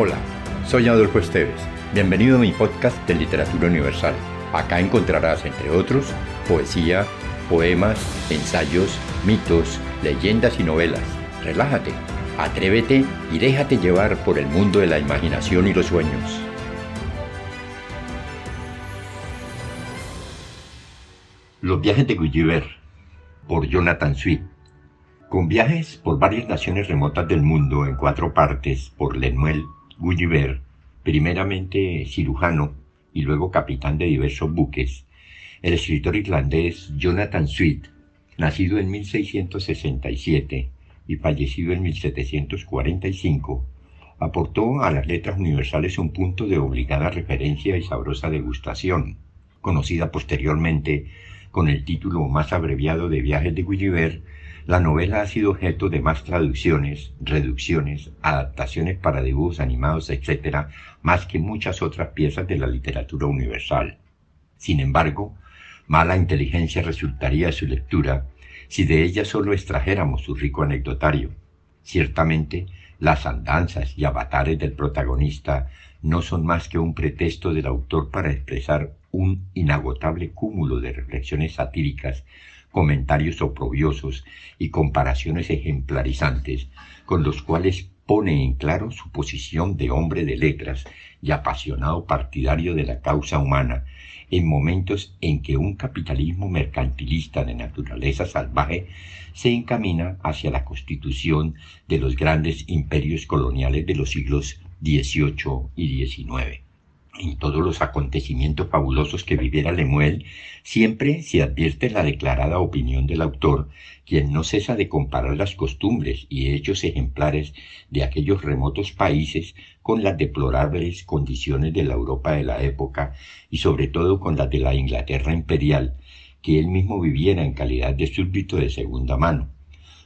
Hola, soy Adolfo Esteves. Bienvenido a mi podcast de Literatura Universal. Acá encontrarás, entre otros, poesía, poemas, ensayos, mitos, leyendas y novelas. Relájate, atrévete y déjate llevar por el mundo de la imaginación y los sueños. Los viajes de Gulliver por Jonathan Swift. Con viajes por varias naciones remotas del mundo en cuatro partes por Lemuel Gulliver, primeramente cirujano y luego capitán de diversos buques, el escritor irlandés Jonathan Swift, nacido en 1667 y fallecido en 1745, aportó a las letras universales un punto de obligada referencia y sabrosa degustación, conocida posteriormente con el título más abreviado de Viajes de Gulliver, la novela ha sido objeto de más traducciones, reducciones, adaptaciones para dibujos animados, etc., más que muchas otras piezas de la literatura universal. Sin embargo, mala inteligencia resultaría su lectura si de ella solo extrajéramos su rico anecdotario. Ciertamente, las andanzas y avatares del protagonista no son más que un pretexto del autor para expresar un inagotable cúmulo de reflexiones satíricas, comentarios oprobiosos y comparaciones ejemplarizantes, con los cuales pone en claro su posición de hombre de letras y apasionado partidario de la causa humana, en momentos en que un capitalismo mercantilista de naturaleza salvaje se encamina hacia la constitución de los grandes imperios coloniales de los siglos XVIII y XIX en todos los acontecimientos fabulosos que viviera Lemuel, siempre se advierte la declarada opinión del autor, quien no cesa de comparar las costumbres y hechos ejemplares de aquellos remotos países con las deplorables condiciones de la Europa de la época y sobre todo con las de la Inglaterra imperial, que él mismo viviera en calidad de súbdito de segunda mano.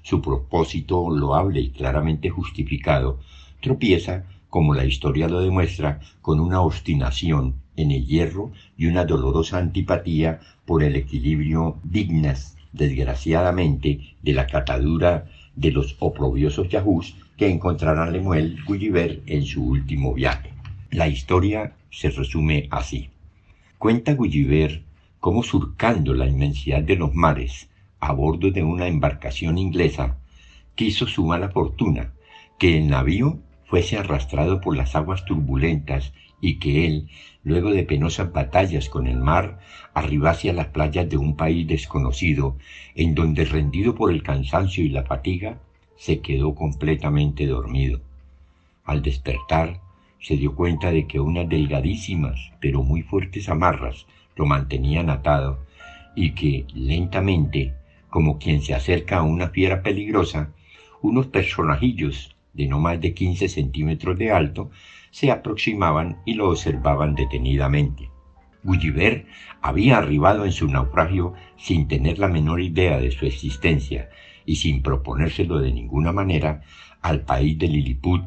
Su propósito loable y claramente justificado tropieza como la historia lo demuestra, con una obstinación en el hierro y una dolorosa antipatía por el equilibrio dignas, desgraciadamente, de la catadura de los oprobiosos yahús que encontrarán Lemuel Gulliver en su último viaje. La historia se resume así. Cuenta Gulliver cómo surcando la inmensidad de los mares, a bordo de una embarcación inglesa, quiso su mala fortuna, que el navío fuese arrastrado por las aguas turbulentas y que él, luego de penosas batallas con el mar, arribase a las playas de un país desconocido, en donde rendido por el cansancio y la fatiga, se quedó completamente dormido. Al despertar, se dio cuenta de que unas delgadísimas pero muy fuertes amarras lo mantenían atado y que lentamente, como quien se acerca a una fiera peligrosa, unos personajillos de no más de 15 centímetros de alto, se aproximaban y lo observaban detenidamente. Gulliver había arribado en su naufragio sin tener la menor idea de su existencia y sin proponérselo de ninguna manera al país de Lilliput,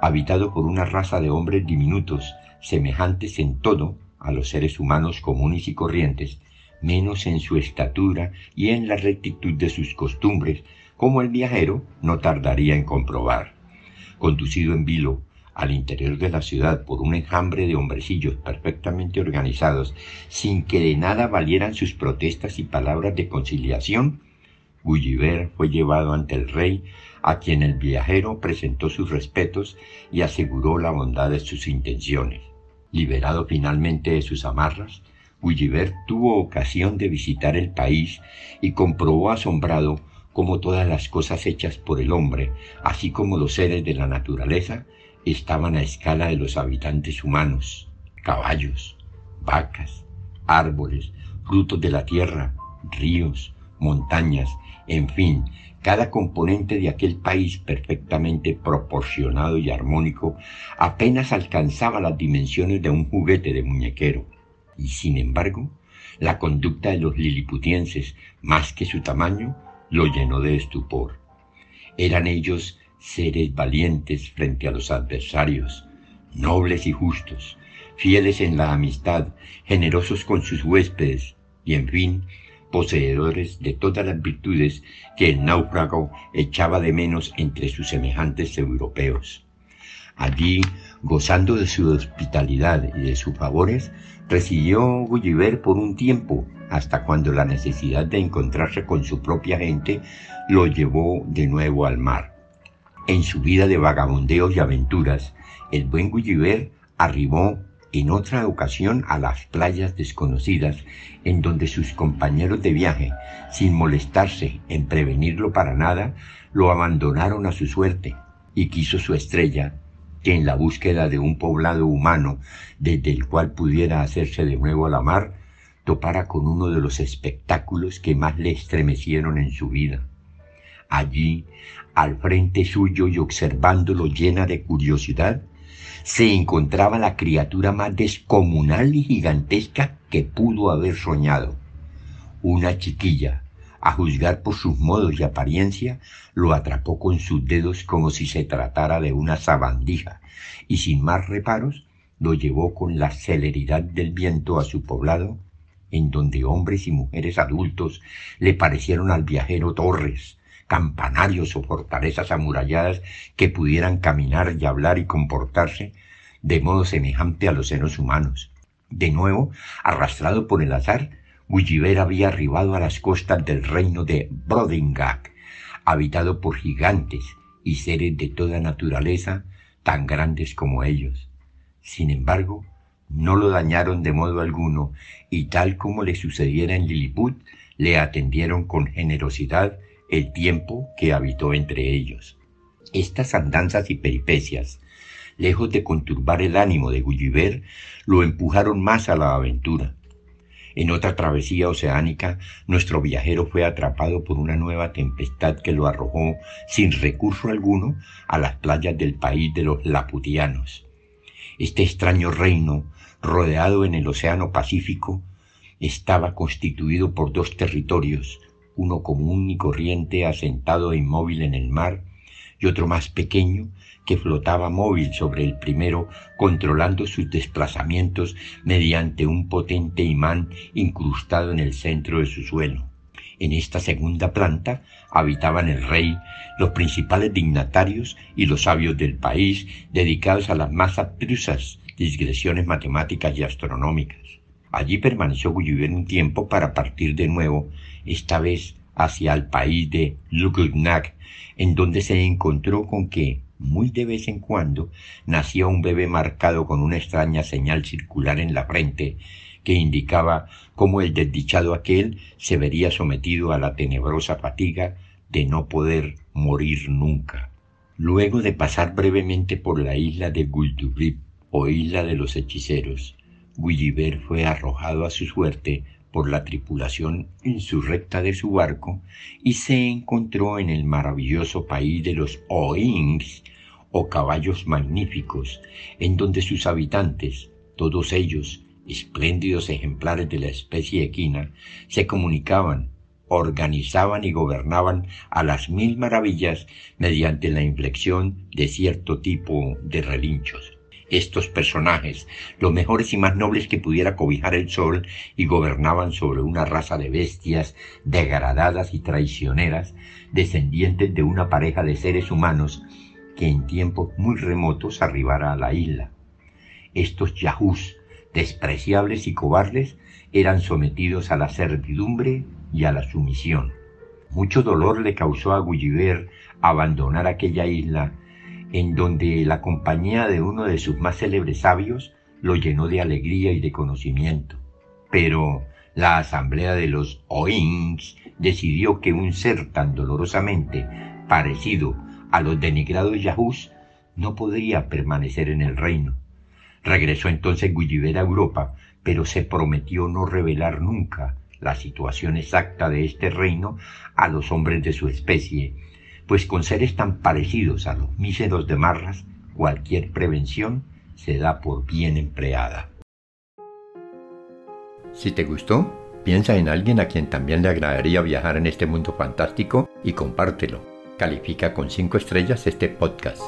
habitado por una raza de hombres diminutos, semejantes en todo a los seres humanos comunes y corrientes, menos en su estatura y en la rectitud de sus costumbres, como el viajero no tardaría en comprobar conducido en vilo al interior de la ciudad por un enjambre de hombrecillos perfectamente organizados, sin que de nada valieran sus protestas y palabras de conciliación, Gulliver fue llevado ante el rey, a quien el viajero presentó sus respetos y aseguró la bondad de sus intenciones. Liberado finalmente de sus amarras, Gulliver tuvo ocasión de visitar el país y comprobó asombrado como todas las cosas hechas por el hombre, así como los seres de la naturaleza, estaban a escala de los habitantes humanos, caballos, vacas, árboles, frutos de la tierra, ríos, montañas, en fin, cada componente de aquel país perfectamente proporcionado y armónico apenas alcanzaba las dimensiones de un juguete de muñequero. Y sin embargo, la conducta de los liliputienses, más que su tamaño, lo llenó de estupor. Eran ellos seres valientes frente a los adversarios, nobles y justos, fieles en la amistad, generosos con sus huéspedes y, en fin, poseedores de todas las virtudes que el náufrago echaba de menos entre sus semejantes europeos. Allí, gozando de su hospitalidad y de sus favores, residió Gulliver por un tiempo, hasta cuando la necesidad de encontrarse con su propia gente lo llevó de nuevo al mar. En su vida de vagabundeos y aventuras, el buen Gulliver arribó en otra ocasión a las playas desconocidas, en donde sus compañeros de viaje, sin molestarse en prevenirlo para nada, lo abandonaron a su suerte, y quiso su estrella, que en la búsqueda de un poblado humano desde el cual pudiera hacerse de nuevo a la mar, topara con uno de los espectáculos que más le estremecieron en su vida. Allí, al frente suyo y observándolo llena de curiosidad, se encontraba la criatura más descomunal y gigantesca que pudo haber soñado. Una chiquilla, a juzgar por sus modos y apariencia, lo atrapó con sus dedos como si se tratara de una sabandija, y sin más reparos lo llevó con la celeridad del viento a su poblado, en donde hombres y mujeres adultos le parecieron al viajero torres, campanarios o fortalezas amuralladas que pudieran caminar y hablar y comportarse de modo semejante a los seres humanos. De nuevo, arrastrado por el azar, Gulliver había arribado a las costas del reino de Brodingag, habitado por gigantes y seres de toda naturaleza tan grandes como ellos. Sin embargo, no lo dañaron de modo alguno y tal como le sucediera en Lilliput, le atendieron con generosidad el tiempo que habitó entre ellos. Estas andanzas y peripecias, lejos de conturbar el ánimo de Gulliver, lo empujaron más a la aventura. En otra travesía oceánica, nuestro viajero fue atrapado por una nueva tempestad que lo arrojó sin recurso alguno a las playas del país de los Laputianos. Este extraño reino, rodeado en el Océano Pacífico, estaba constituido por dos territorios, uno común y corriente asentado e inmóvil en el mar, y otro más pequeño que flotaba móvil sobre el primero, controlando sus desplazamientos mediante un potente imán incrustado en el centro de su suelo. En esta segunda planta habitaban el rey, los principales dignatarios y los sabios del país, dedicados a las más abstrusas digresiones matemáticas y astronómicas. Allí permaneció Gulliver un tiempo para partir de nuevo, esta vez hacia el país de Lugugnac, en donde se encontró con que, muy de vez en cuando, nacía un bebé marcado con una extraña señal circular en la frente, que indicaba cómo el desdichado aquel se vería sometido a la tenebrosa fatiga de no poder morir nunca. Luego de pasar brevemente por la isla de Guldubrip o isla de los hechiceros, Gulliver fue arrojado a su suerte por la tripulación insurrecta de su barco y se encontró en el maravilloso país de los Oings o caballos magníficos, en donde sus habitantes, todos ellos espléndidos ejemplares de la especie equina, se comunicaban, organizaban y gobernaban a las mil maravillas mediante la inflexión de cierto tipo de relinchos estos personajes, los mejores y más nobles que pudiera cobijar el sol, y gobernaban sobre una raza de bestias degradadas y traicioneras, descendientes de una pareja de seres humanos que en tiempos muy remotos arribara a la isla. Estos yahús, despreciables y cobardes, eran sometidos a la servidumbre y a la sumisión. Mucho dolor le causó a Gulliver abandonar aquella isla en donde la compañía de uno de sus más célebres sabios lo llenó de alegría y de conocimiento. Pero la asamblea de los Oings decidió que un ser tan dolorosamente parecido a los denigrados Yahús no podría permanecer en el reino. Regresó entonces Gulliver a Europa, pero se prometió no revelar nunca la situación exacta de este reino a los hombres de su especie, pues con seres tan parecidos a los míseros de Marras, cualquier prevención se da por bien empleada. Si te gustó, piensa en alguien a quien también le agradaría viajar en este mundo fantástico y compártelo. Califica con 5 estrellas este podcast.